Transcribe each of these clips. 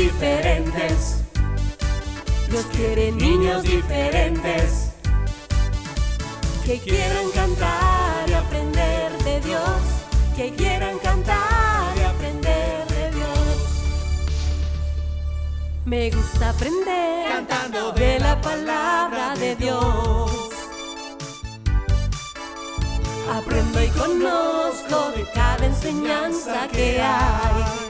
diferentes. Dios quiere niños diferentes que quieran cantar y aprender de Dios, que quieran cantar y aprender de Dios. Me gusta aprender Cantando de la palabra de Dios. Aprendo y conozco de cada enseñanza que hay.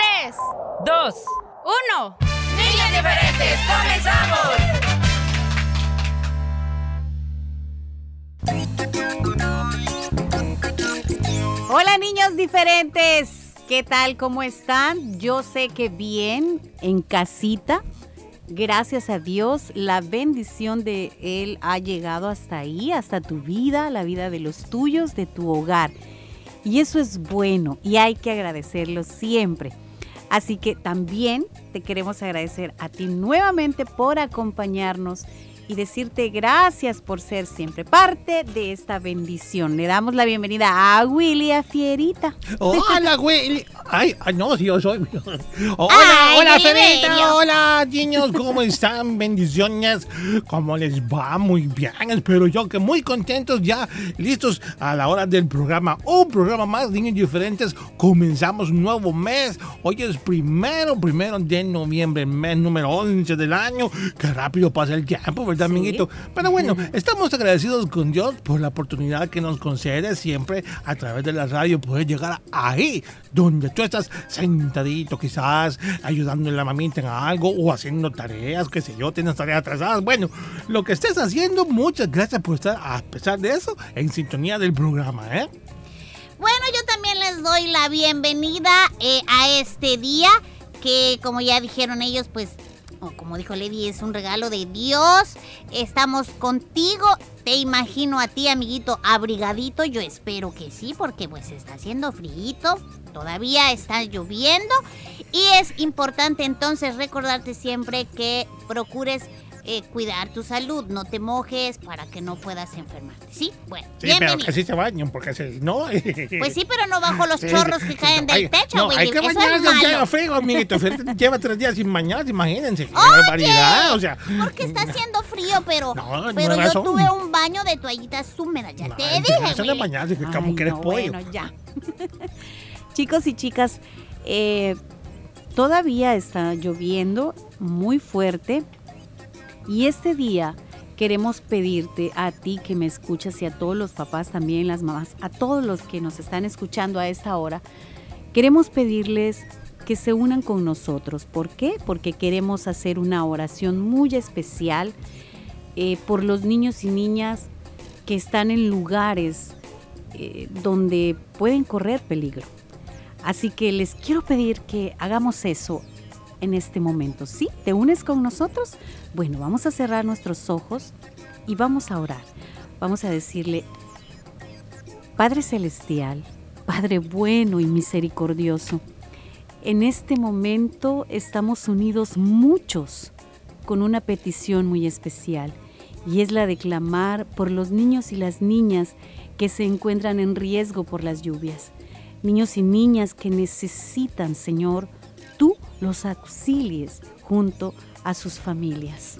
tres, dos, uno. niños diferentes, comenzamos. Hola niños diferentes, ¿qué tal? ¿Cómo están? Yo sé que bien en casita. Gracias a Dios, la bendición de Él ha llegado hasta ahí, hasta tu vida, la vida de los tuyos, de tu hogar. Y eso es bueno y hay que agradecerlo siempre. Así que también te queremos agradecer a ti nuevamente por acompañarnos y decirte gracias por ser siempre parte de esta bendición. Le damos la bienvenida a Willy a Fierita. Hola, güey. Ay, no, sí, yo soy. Hola, Ay, hola. Ferita. Hola, niños. ¿Cómo están? Bendiciones. ¿Cómo les va? Muy bien. Espero yo que muy contentos ya, listos a la hora del programa. Un programa más, niños diferentes. Comenzamos un nuevo mes. Hoy es primero, primero de noviembre, mes número 11 del año. Qué rápido pasa el tiempo, ¿verdad, amiguito? Pero bueno, estamos agradecidos con Dios por la oportunidad que nos concede siempre a través de la radio poder llegar ahí donde tú estás sentadito quizás ayudando a la mamita en algo o haciendo tareas, qué sé yo, tienes tareas atrasadas. Bueno, lo que estés haciendo, muchas gracias por estar a pesar de eso en sintonía del programa, ¿eh? Bueno, yo también les doy la bienvenida eh, a este día que como ya dijeron ellos, pues, como dijo Lady, es un regalo de Dios. Estamos contigo. Te imagino a ti, amiguito, abrigadito. Yo espero que sí, porque pues está haciendo frío. Todavía está lloviendo. Y es importante entonces recordarte siempre que procures eh, cuidar tu salud. No te mojes para que no puedas enfermarte. ¿Sí? Bueno, Sí, pero bienvenido. que sí se bañen, porque si no... Pues sí, pero no bajo los chorros que caen del techo, no, Willy. hay que bañarse frío, amiguito. Lleva tres días sin bañarse, imagínense. Qué Oye, barbaridad, o sea... Porque está haciendo frío, pero, No, pero yo razón. tuve un baño de toallitas húmedas, ya No, te dije, Willy. bañarse, que Ay, que eres no, pollo. Bueno, ya. Chicos y chicas, eh, todavía está lloviendo muy fuerte y este día queremos pedirte a ti que me escuchas y a todos los papás también, las mamás, a todos los que nos están escuchando a esta hora, queremos pedirles que se unan con nosotros. ¿Por qué? Porque queremos hacer una oración muy especial eh, por los niños y niñas que están en lugares eh, donde pueden correr peligro. Así que les quiero pedir que hagamos eso en este momento. ¿Sí? ¿Te unes con nosotros? Bueno, vamos a cerrar nuestros ojos y vamos a orar. Vamos a decirle, Padre Celestial, Padre bueno y misericordioso, en este momento estamos unidos muchos con una petición muy especial y es la de clamar por los niños y las niñas que se encuentran en riesgo por las lluvias. Niños y niñas que necesitan, Señor, los auxilies junto a sus familias.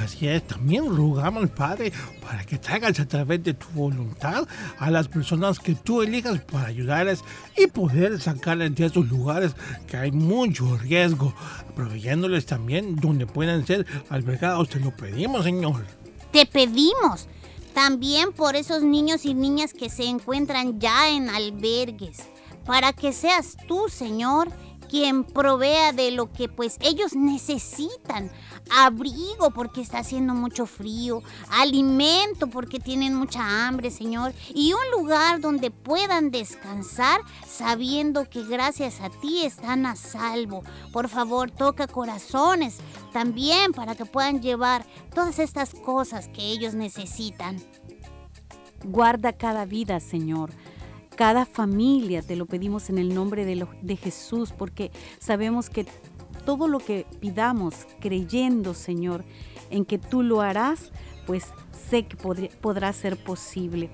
Así es, también rogamos, Padre, para que traigas a través de tu voluntad a las personas que tú elijas para ayudarles y poder sacarles de esos lugares que hay mucho riesgo, proveyéndoles también donde puedan ser albergados. Te lo pedimos, Señor. Te pedimos, También por esos niños y niñas que se encuentran ya en albergues, para que seas tú, Señor, quien provea de lo que pues ellos necesitan. Abrigo porque está haciendo mucho frío, alimento porque tienen mucha hambre, Señor, y un lugar donde puedan descansar sabiendo que gracias a ti están a salvo. Por favor, toca corazones también para que puedan llevar todas estas cosas que ellos necesitan. Guarda cada vida, Señor cada familia, te lo pedimos en el nombre de, de, Jesús, porque sabemos que todo lo que pidamos, creyendo, Señor, en que tú lo harás, pues sé que podrá ser posible.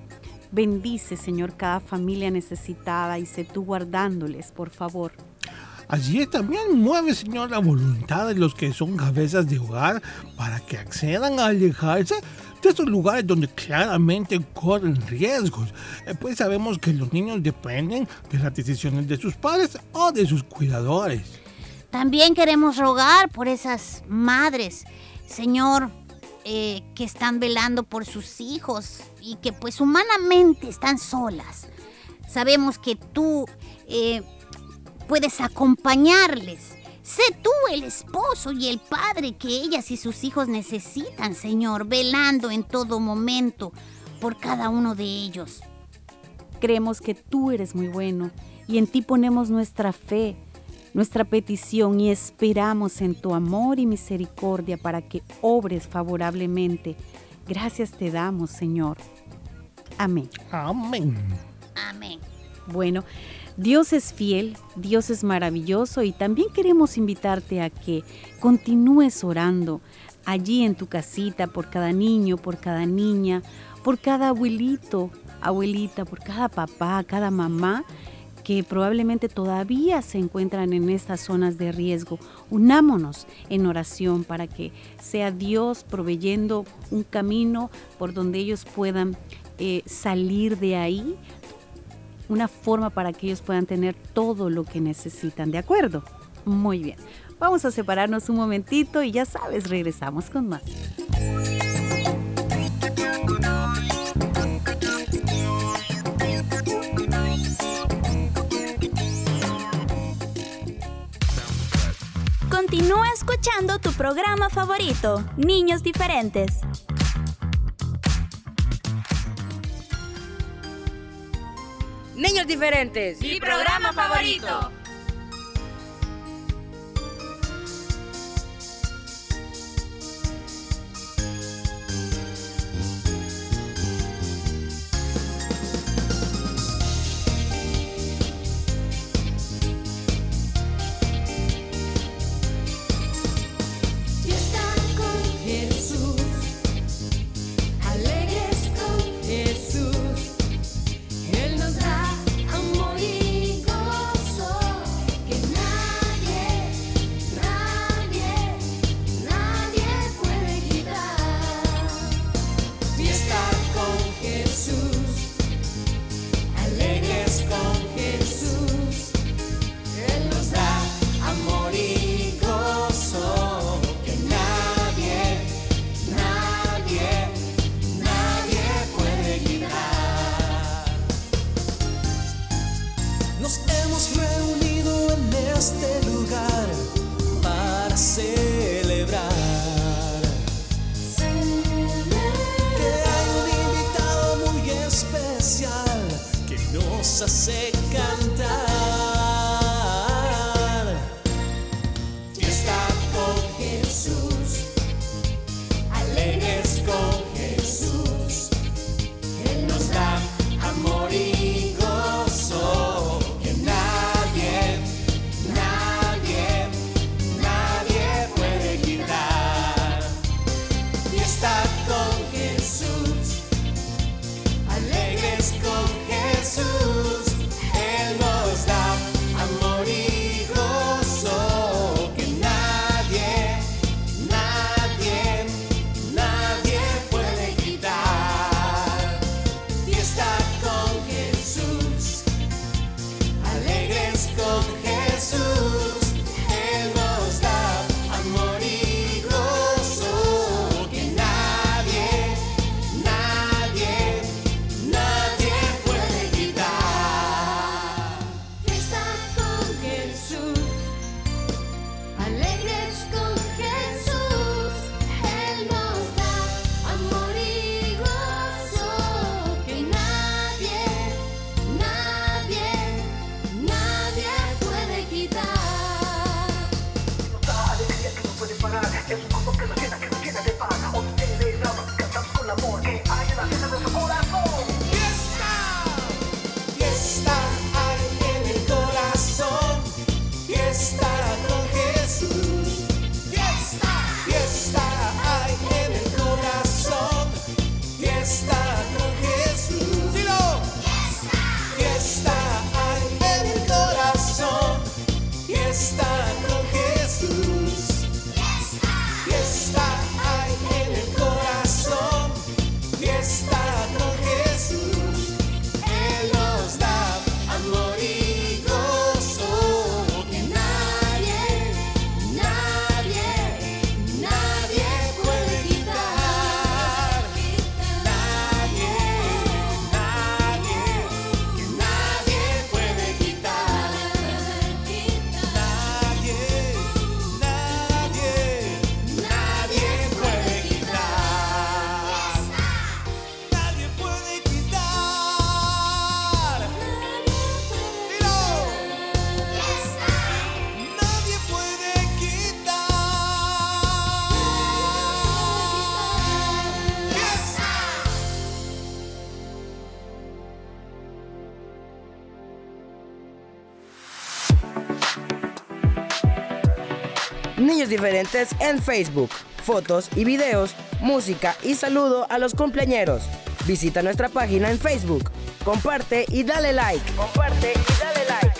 Bendice, Señor, cada familia necesitada y sé tú guardándoles, por favor. Allí también mueve, Señor, la voluntad de los que son cabezas de hogar para que accedan a alejarse de estos lugares donde claramente corren riesgos, eh, pues sabemos que los niños dependen de las decisiones de sus padres o de sus cuidadores. También queremos rogar por esas madres, Señor, eh, que están velando por sus hijos y que pues humanamente están solas. Sabemos que tú eh, puedes acompañarles Sé tú el esposo y el padre que ellas y sus hijos necesitan, Señor, velando en todo momento por cada uno de ellos. Creemos que tú eres muy bueno y en ti ponemos nuestra fe, nuestra petición y esperamos en tu amor y misericordia para que obres favorablemente. Gracias te damos, Señor. Amén. Amén. Amén. Bueno, Dios es fiel, Dios es maravilloso y también queremos invitarte a que continúes orando allí en tu casita por cada niño, por cada niña, por cada abuelito, abuelita, por cada papá, cada mamá que probablemente todavía se encuentran en estas zonas de riesgo. Unámonos en oración para que sea Dios proveyendo un camino por donde ellos puedan eh, salir de ahí una forma para que ellos puedan tener todo lo que necesitan, ¿de acuerdo? Muy bien. Vamos a separarnos un momentito y ya sabes, regresamos con más. Continúa escuchando tu programa favorito, Niños Diferentes. Niños diferentes. Mi programa favorito. Diferentes en Facebook. Fotos y videos, música y saludo a los cumpleañeros. Visita nuestra página en Facebook. Comparte y dale like. Comparte y dale like.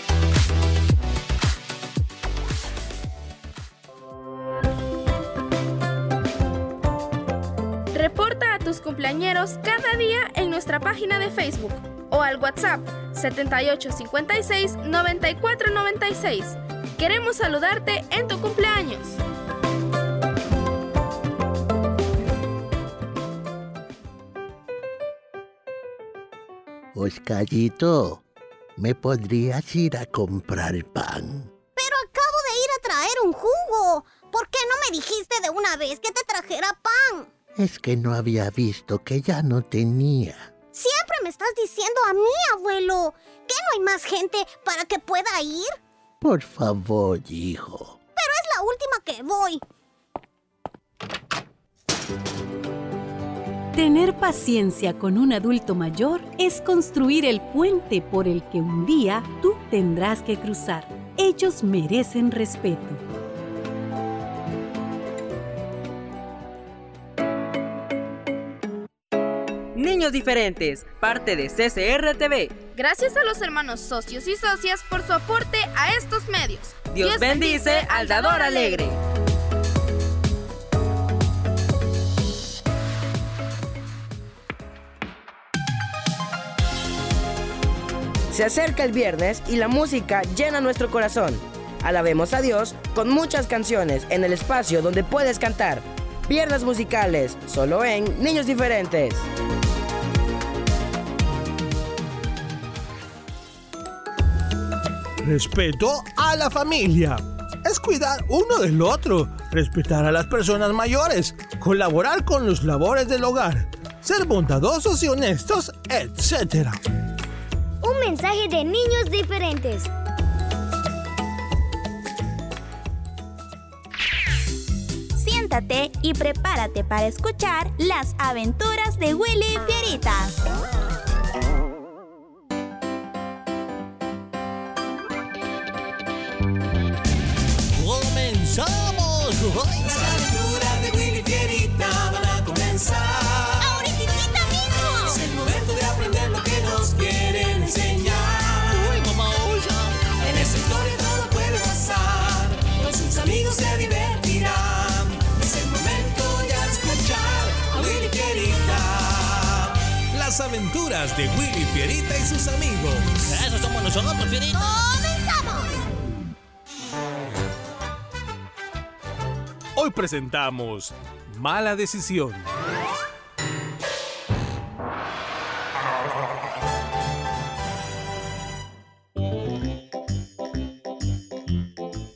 Reporta a tus cumpleañeros cada día en nuestra página de Facebook o al WhatsApp 7856 9496. Queremos saludarte en tu cumpleaños. Oscarito, ¿me podrías ir a comprar pan? Pero acabo de ir a traer un jugo. ¿Por qué no me dijiste de una vez que te trajera pan? Es que no había visto que ya no tenía. Siempre me estás diciendo a mí, abuelo. ¿Que no hay más gente para que pueda ir? Por favor, hijo. Pero es la última que voy. Tener paciencia con un adulto mayor es construir el puente por el que un día tú tendrás que cruzar. Ellos merecen respeto. Niños Diferentes, parte de CCR TV. Gracias a los hermanos socios y socias por su aporte a estos medios. Dios, bendice al dador alegre. Se acerca el viernes y la música llena nuestro corazón. Alabemos a Dios con muchas canciones en el espacio donde puedes cantar. Viernes musicales, solo en Niños Diferentes. Respeto a la familia. Es cuidar uno del otro, respetar a las personas mayores, colaborar con los labores del hogar, ser bondadosos y honestos, etc. Un mensaje de niños diferentes. Siéntate y prepárate para escuchar las aventuras de Willy Fierita. Aventuras de Willy Fierita van a comenzar. ¡Ahorita mismo! Es el momento de aprender lo que nos quieren enseñar. En esta historia todo puede pasar. Con sus amigos se divertirán. Es el momento ya de escuchar a Willy Fierita. Las aventuras de Willy Fierita y sus amigos. Eso somos nosotros, Fierita. Presentamos Mala Decisión.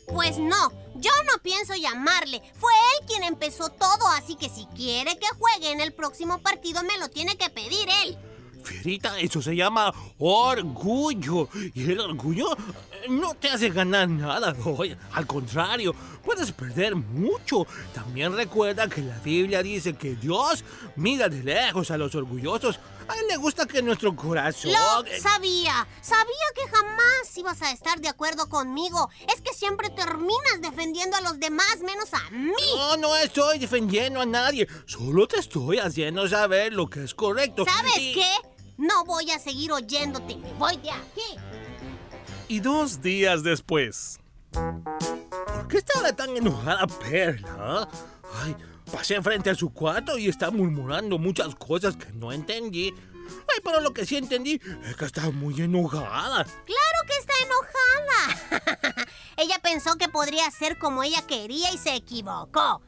Pues no, yo no pienso llamarle. Fue él quien empezó todo, así que si quiere que juegue en el próximo partido me lo tiene que pedir él. Fierita, eso se llama orgullo. Y el orgullo no te hace ganar nada. Oye, al contrario, puedes perder mucho. También recuerda que la Biblia dice que Dios mira de lejos a los orgullosos. A él le gusta que nuestro corazón... Lo eh, sabía. Sabía que jamás ibas a estar de acuerdo conmigo. Es que siempre terminas defendiendo a los demás menos a mí. No, no estoy defendiendo a nadie. Solo te estoy haciendo saber lo que es correcto. ¿Sabes Y- qué? No voy a seguir oyéndote. Me voy de aquí. Y dos días después. ¿Por qué estaba tan enojada Perla? Ay, pasé enfrente a su cuarto y está murmurando muchas cosas que no entendí. Ay, pero lo que sí entendí es que está muy enojada. Claro que está enojada. ella pensó que podría ser como ella quería y se equivocó.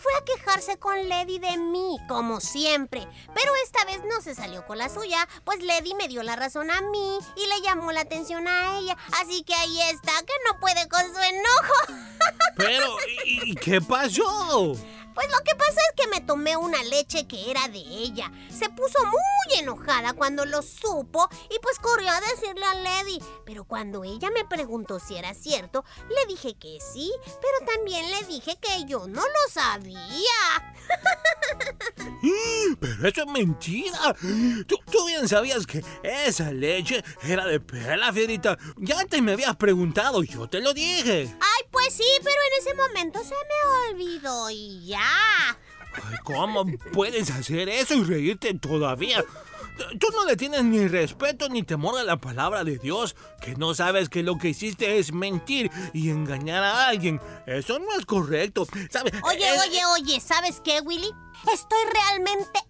Fue a quejarse con Lady de mí, como siempre. Pero esta vez no se salió con la suya, pues Lady me dio la razón a mí y le llamó la atención a ella. Así que ahí está, que no puede con su enojo. Pero, ¿y, qué pasó? Pues lo que pasa es que me tomé una leche que era de ella. Se puso muy enojada cuando lo supo y pues corrió a decirle a Lady. Pero cuando ella me preguntó si era cierto, le dije que sí, pero también le dije que yo no lo sabía. Pero eso es mentira. Tú, tú bien sabías que esa leche era de Perla, Fierita. Ya antes me habías preguntado, yo te lo dije. Ay, pues Pues sí, pero en ese momento se me olvidó y ya. Ay, ¿Cómo puedes hacer eso y reírte todavía? Tú no le tienes ni respeto ni temor a la palabra de Dios, que no sabes que lo que hiciste es mentir y engañar a alguien. Eso no es correcto. ¿Sabes? Oye, Es- oye, oye, ¿sabes qué, Willy? Estoy realmente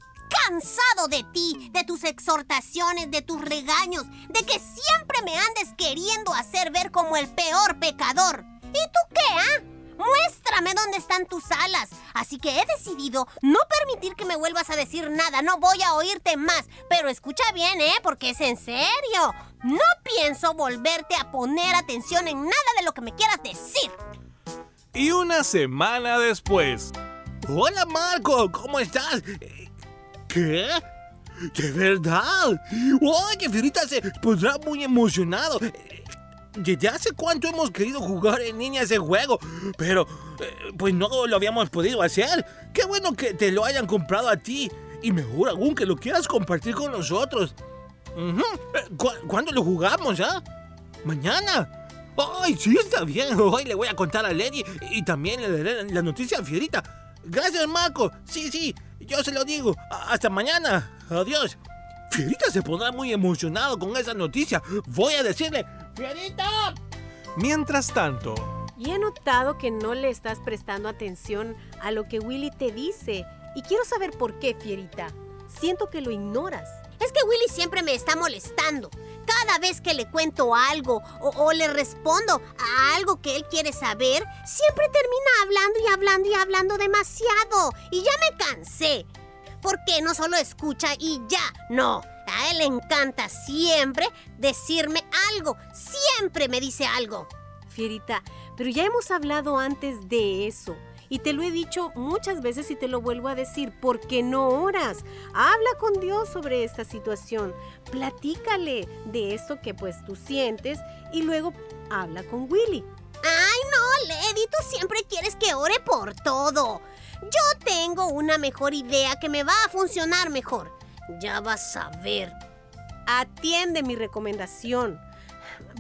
cansado de ti, de tus exhortaciones, de tus regaños, de que siempre me andes queriendo hacer ver como el peor pecador. ¿Y tú qué, ah? Muéstrame dónde están tus alas. Así que he decidido no permitir que me vuelvas a decir nada. No voy a oírte más. Pero escucha bien, ¿eh? Porque es en serio. No pienso volverte a poner atención en nada de lo que me quieras decir. Y una semana después. Hola Marco, ¿cómo estás? ¿Qué? ¿De verdad? Oye, Fiorita se pondrá muy emocionado. Eh, ¿Desde hace cuánto hemos querido jugar en línea ese juego? Pero, eh, pues no lo habíamos podido hacer. Qué bueno que te lo hayan comprado a ti. Y mejor aún que lo quieras compartir con nosotros. Ujú. Eh, ¿cu- ¿Cuándo lo jugamos, ah? ¿Mañana? Ay, sí, está bien. Hoy le voy a contar a Lady y también le daré la noticia a Fierita. Gracias, Marco. Sí, sí, yo se lo digo. Hasta mañana. Adiós. Fierita se pondrá muy emocionado con esa noticia. Voy a decirle, Fierita. Mientras tanto, Y he notado que no le estás prestando atención a lo que Willy te dice. Y quiero saber por qué, Fierita. Siento que lo ignoras. Es que Willy siempre me está molestando. Cada vez que le cuento algo o, o le respondo a algo que él quiere saber, siempre termina hablando y hablando y hablando demasiado. Y ya me cansé. Porque no solo escucha y ya, no. A él le encanta siempre decirme algo. Siempre me dice algo. Fierita, pero ya hemos hablado antes de eso. Y te lo he dicho muchas veces y te lo vuelvo a decir, ¿por qué no oras? Habla con Dios sobre esta situación, platícale de esto que pues tú sientes y luego habla con Willy. Ay, no, Lady, tú siempre quieres que ore por todo. Yo tengo una mejor idea que me va a funcionar mejor. Ya vas a ver. Atiende mi recomendación.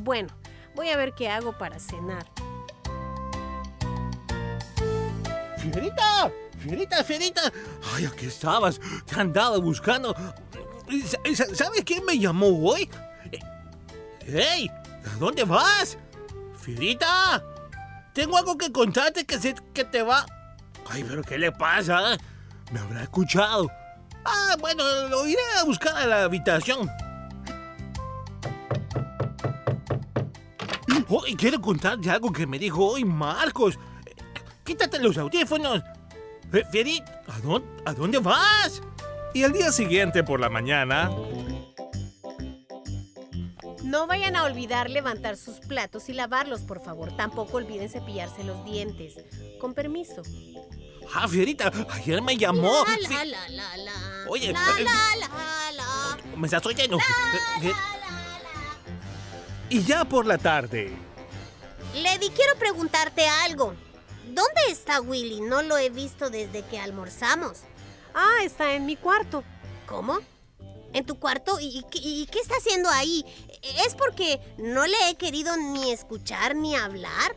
Bueno, voy a ver qué hago para cenar. Fierita, Fierita, Fierita. Ay, aquí estabas. Te han dado buscando. Sa- sa- ¿Sabes quién me llamó hoy? ¡Hey! ¿A dónde vas? Fierita. Tengo algo que contarte que sé que te va... Ay, pero ¿qué le pasa? Me habrá escuchado. Ah, bueno, lo iré a buscar a la habitación. Hoy quiero contarte algo que me dijo hoy Marcos. Quítate los audífonos. Eh, Fieri, ¿a ¿a dónde vas? y al día siguiente por la mañana, No vayan a olvidar levantar sus platos y lavarlos, por favor. Tampoco olviden cepillarse los dientes. Con permiso. Ah, Fierita, ayer me llamó. La, la, la, la, la. Oye, La, eh, la, la, la. me estás oyendo. Eh, eh, y ya por la tarde, Lady, quiero preguntarte algo. ¿Dónde está Willy? No lo he visto desde que almorzamos. Ah, está en mi cuarto. ¿Cómo? ¿En tu cuarto? ¿Y, y qué está haciendo ahí? ¿Es porque no le he querido ni escuchar ni hablar?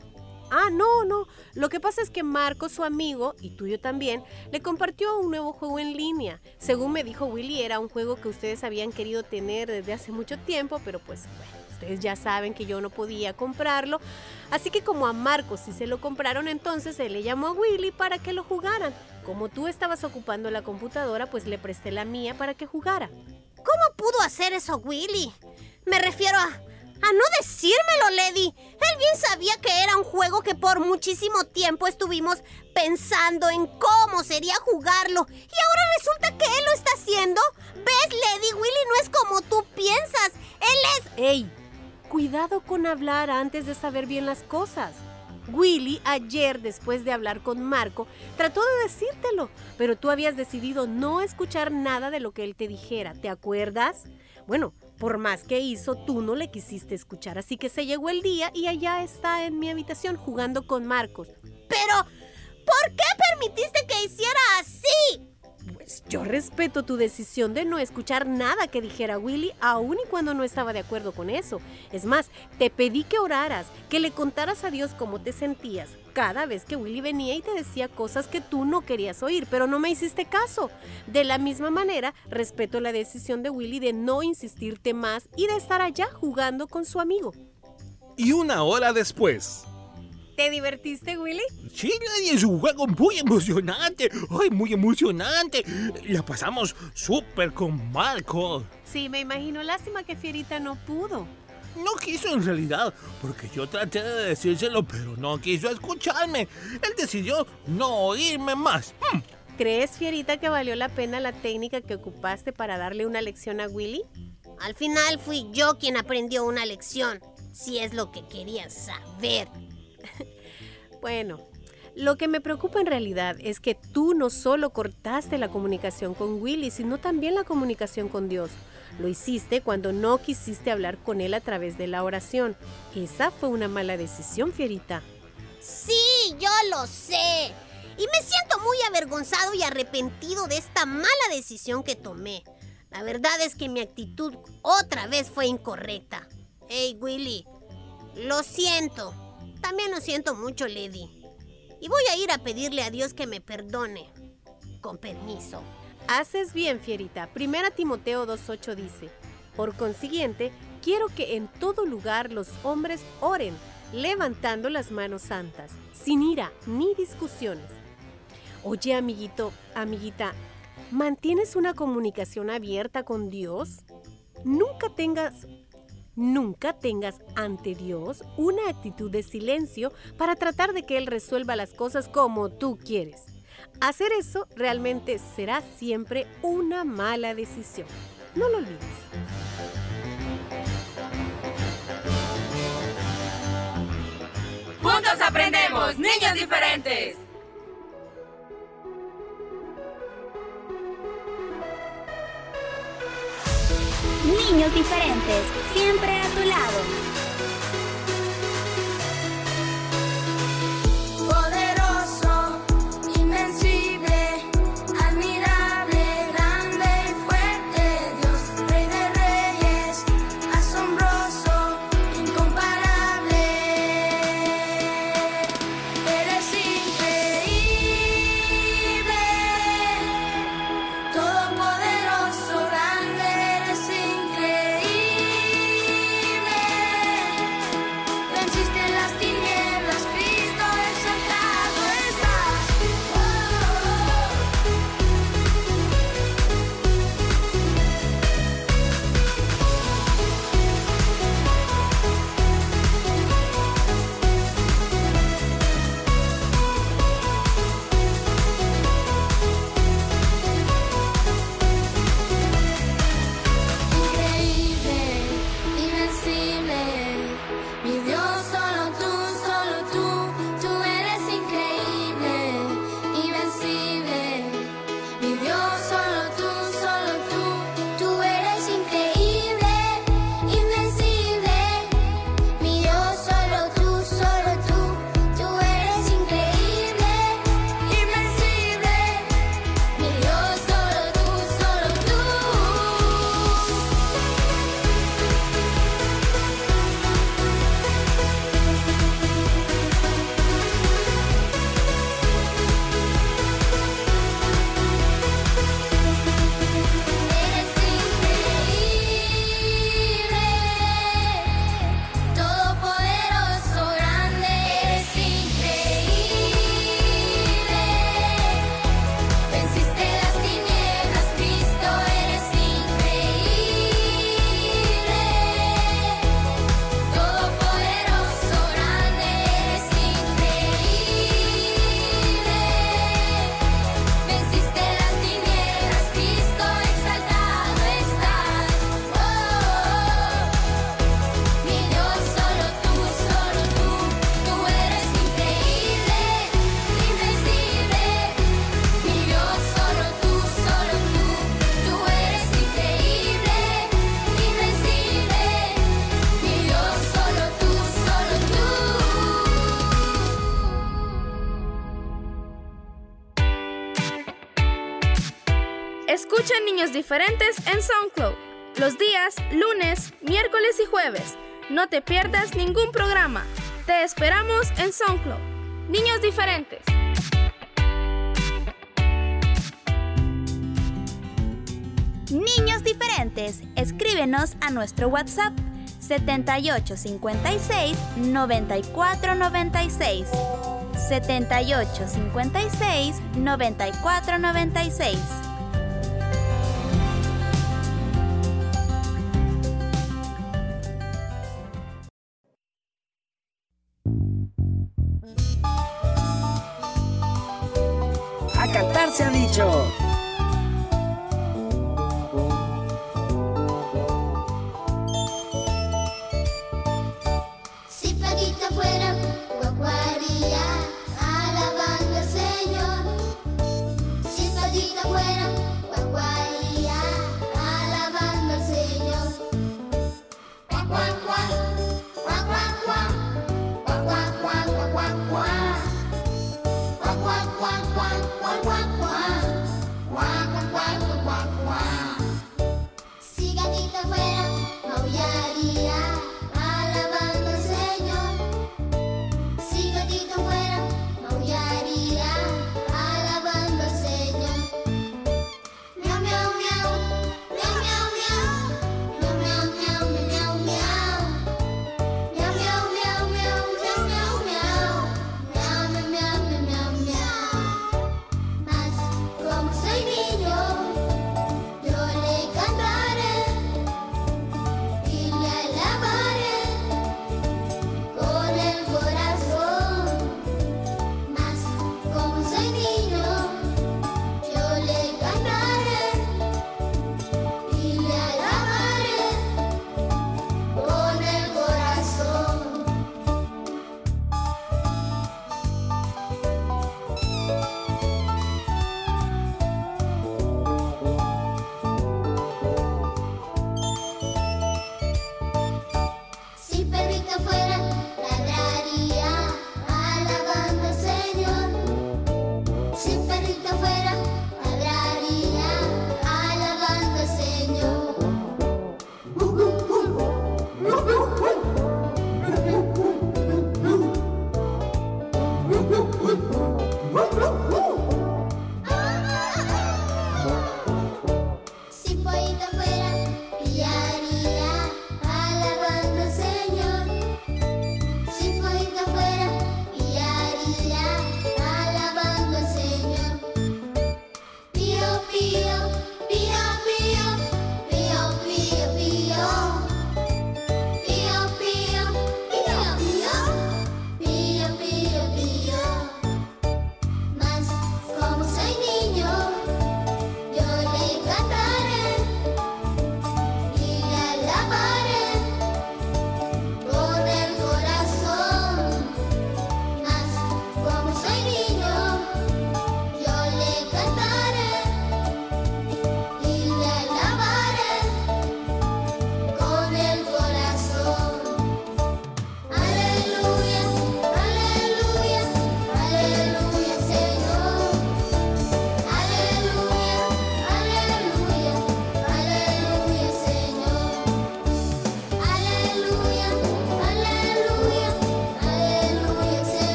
Ah, no, no. Lo que pasa es que Marco, su amigo, y tuyo también, le compartió un nuevo juego en línea. Según me dijo Willy, era un juego que ustedes habían querido tener desde hace mucho tiempo, pero pues bueno, ustedes ya saben que yo no podía comprarlo. Así que como a Marco sí se lo compraron, entonces él le llamó a Willy para que lo jugaran. Como tú estabas ocupando la computadora, pues le presté la mía para que jugara. ¿Cómo pudo hacer eso Willy? Me refiero a... A no decírmelo, Lady. Él bien sabía que era un juego que por muchísimo tiempo estuvimos pensando en cómo sería jugarlo. Y ahora resulta que él lo está haciendo. ¿Ves, Lady? Willy no es como tú piensas. Él es... ¡Ey! Cuidado con hablar antes de saber bien las cosas. Willy ayer, después de hablar con Marco, trató de decírtelo, pero tú habías decidido no escuchar nada de lo que él te dijera, ¿te acuerdas? Bueno, por más que hizo, tú no le quisiste escuchar, así que se llegó el día y allá está en mi habitación jugando con Marcos. Pero... ¿Por qué permitiste que hiciera así? Yo respeto tu decisión de no escuchar nada que dijera Willy, aun y cuando no estaba de acuerdo con eso. Es más, te pedí que oraras, que le contaras a Dios cómo te sentías cada vez que Willy venía y te decía cosas que tú no querías oír, pero no me hiciste caso. De la misma manera, respeto la decisión de Willy de no insistirte más y de estar allá jugando con su amigo. Y una hora después. ¿Te divertiste, Willy? Sí, Lady, es un juego muy emocionante. Ay, muy emocionante. La pasamos súper con Marco. Sí, me imagino. Lástima que Fierita no pudo. No quiso en realidad, porque yo traté de decírselo, pero no quiso escucharme. Él decidió no oírme más. Hmm. ¿Crees, Fierita, que valió la pena la técnica que ocupaste para darle una lección a Willy? Al final fui yo quien aprendió una lección, si es lo que querías saber. Bueno, lo que me preocupa en realidad es que tú no solo cortaste la comunicación con Willy, sino también la comunicación con Dios. Lo hiciste cuando no quisiste hablar con él a través de la oración. Esa fue una mala decisión, Fierita. Sí, yo lo sé. Y me siento muy avergonzado y arrepentido de esta mala decisión que tomé. La verdad es que mi actitud otra vez fue incorrecta. Hey, Willy, lo siento. También lo siento mucho, Lady. Y voy a ir a pedirle a Dios que me perdone. Con permiso. Haces bien, Fierita. Primera Timoteo 2.8 dice, Por consiguiente, quiero que en todo lugar los hombres oren, levantando las manos santas, sin ira ni discusiones. Oye, amiguito, amiguita, ¿mantienes una comunicación abierta con Dios? Nunca tengas Nunca tengas ante Dios una actitud de silencio para tratar de que Él resuelva las cosas como tú quieres. Hacer eso realmente será siempre una mala decisión. No lo olvides. Juntos aprendemos, niños diferentes. Niños diferentes, siempre a tu lado. Diferentes en SoundCloud. Los días lunes, miércoles y jueves. No te pierdas ningún programa. Te esperamos en SoundCloud. Niños Diferentes. Niños diferentes, escríbenos a nuestro WhatsApp 7856 9496. 7856 9496. Grazie amico! Si fuera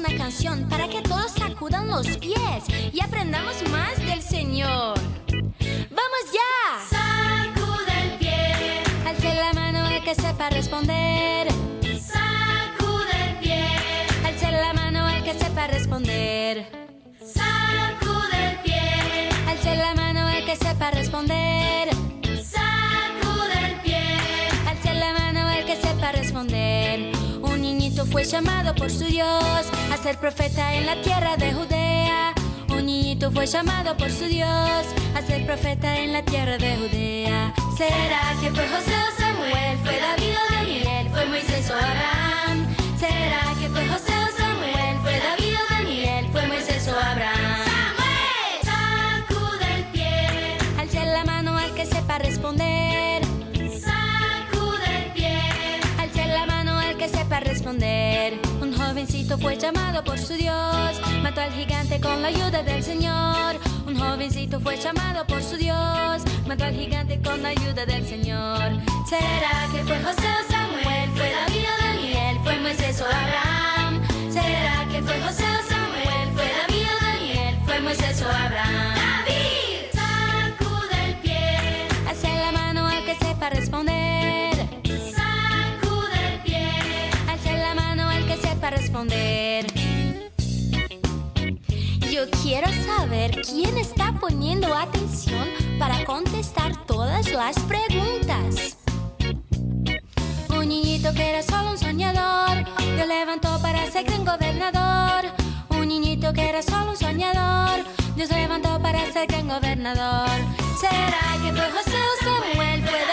una canción para que todos sacudan los pies y aprendamos más del Señor. ¡Vamos ya! Sacude el pie. Alce la mano el que sepa responder. Sacude el pie. Alce la mano el que sepa responder. Sacude el pie. Alce la mano el que sepa responder. fue llamado por su Dios a ser profeta en la tierra de Judea. Un niñito fue llamado por su Dios a ser profeta en la tierra de Judea. ¿Será que fue José o Samuel? ¿Fue David o Daniel? ¿Fue Moisés o Abraham? ¿Será que fue José o Samuel? ¿Fue David o Daniel? ¿Fue Moisés o Abraham? ¡Samuel! Sacude el pie. Alce la mano al que sepa responder jovencito fue llamado por su Dios, mató al gigante con la ayuda del Señor. Un jovencito fue llamado por su Dios, mató al gigante con la ayuda del Señor. ¿Será que fue José o Samuel? ¿Fue David o Daniel? ¿Fue Moisés o Abraham? ¿Será que fue José o Samuel? ¿Fue David o Daniel? ¿Fue Moisés o Abraham? Yo quiero saber quién está poniendo atención para contestar todas las preguntas. Un niñito que era solo un soñador, Dios levantó para ser gran gobernador. Un niñito que era solo un soñador, Dios levantó para ser gran gobernador. ¿Será que fue José o Samuel? ¿Fue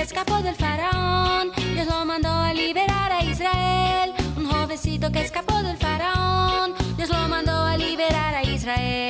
escapó del faraón, Dios lo mandó a liberar a Israel. Un jovencito que escapó del faraón, Dios lo mandó a liberar a Israel.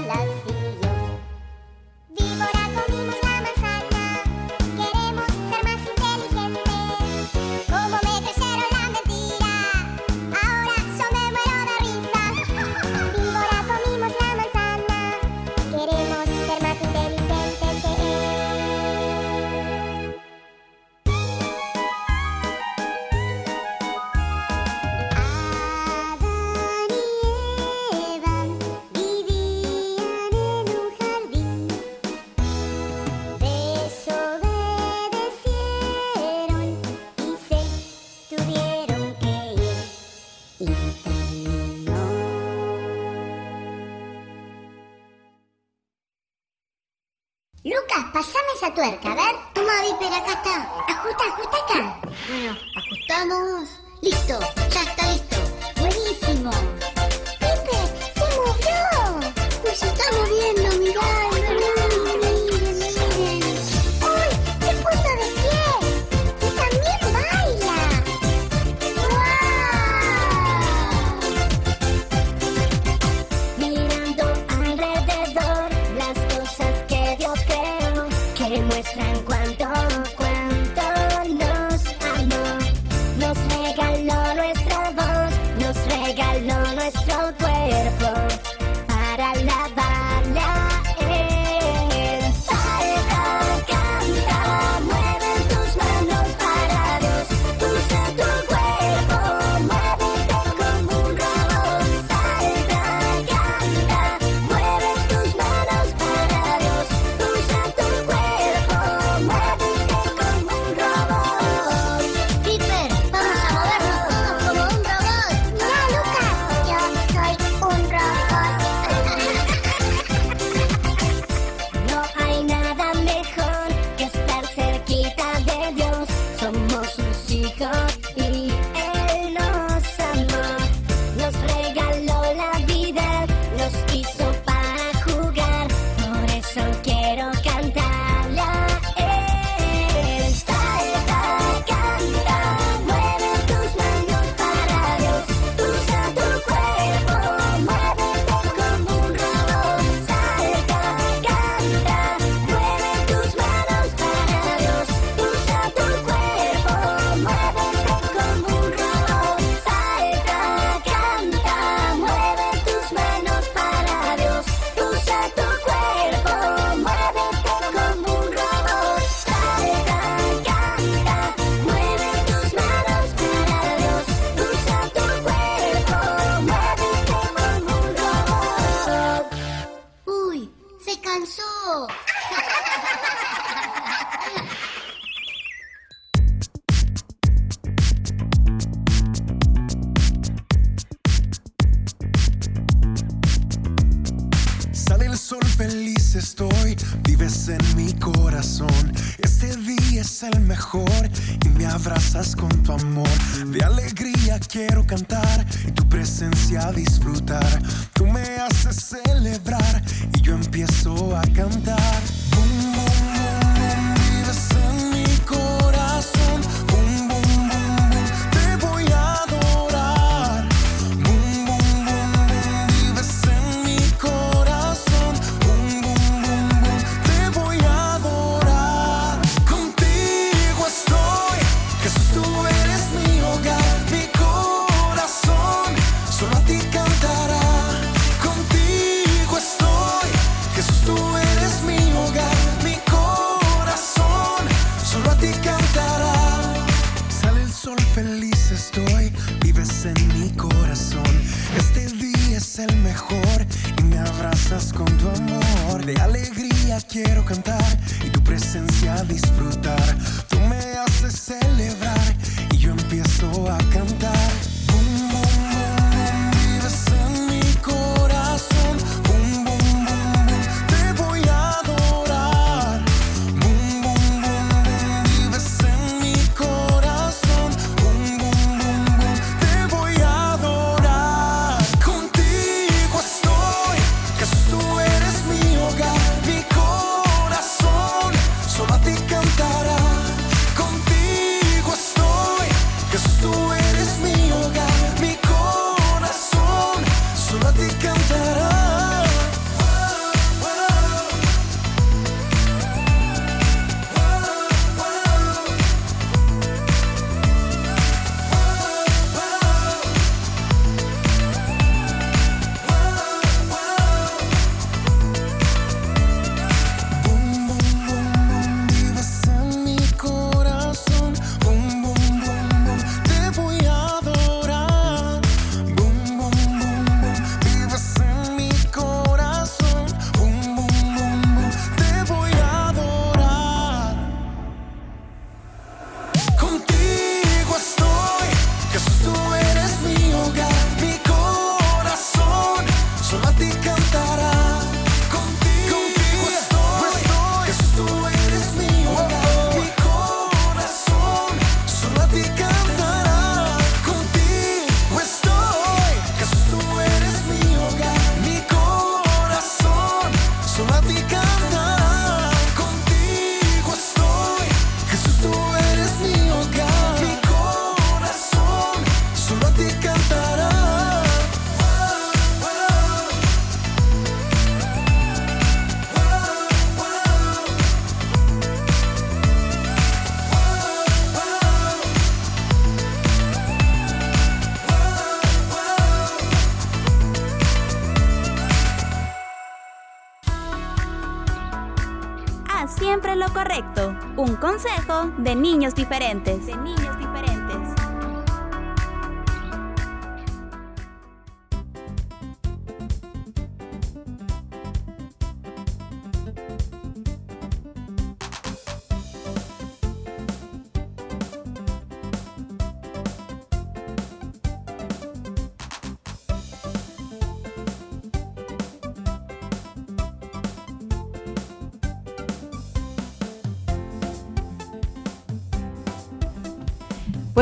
love. tuerca. vives en mi corazón. Este día es el mejor y me abrazas con tu amor. De alegría quiero cantar y tu presencia disfrutar. Tú me haces celebrar y yo empiezo a cantar. Y tu presencia disfrutar. Siempre lo correcto. Un consejo de niños diferentes. De niños diferentes.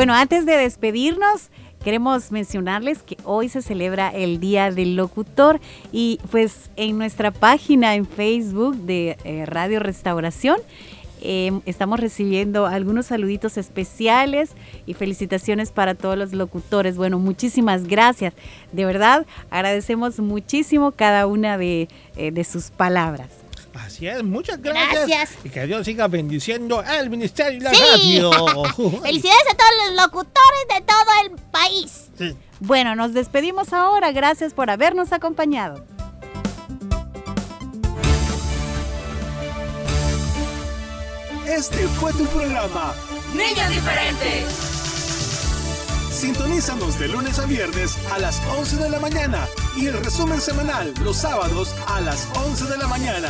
Bueno, antes de despedirnos, queremos mencionarles que hoy se celebra el Día del Locutor y pues en nuestra página en Facebook de eh, Radio Restauración eh, estamos recibiendo algunos saluditos especiales y felicitaciones para todos los locutores. Bueno, muchísimas gracias. De verdad, agradecemos muchísimo cada una de, eh, de sus palabras. Así es, muchas gracias. Gracias. Y que Dios siga bendiciendo al Ministerio de la Sí. Radio. Felicidades a todos los locutores de todo el país. Bueno, nos despedimos ahora. Gracias por habernos acompañado. Este fue tu programa. Niños diferentes. Sintonízanos de lunes a viernes a las 11 de la mañana y el resumen semanal los sábados a las 11 de la mañana.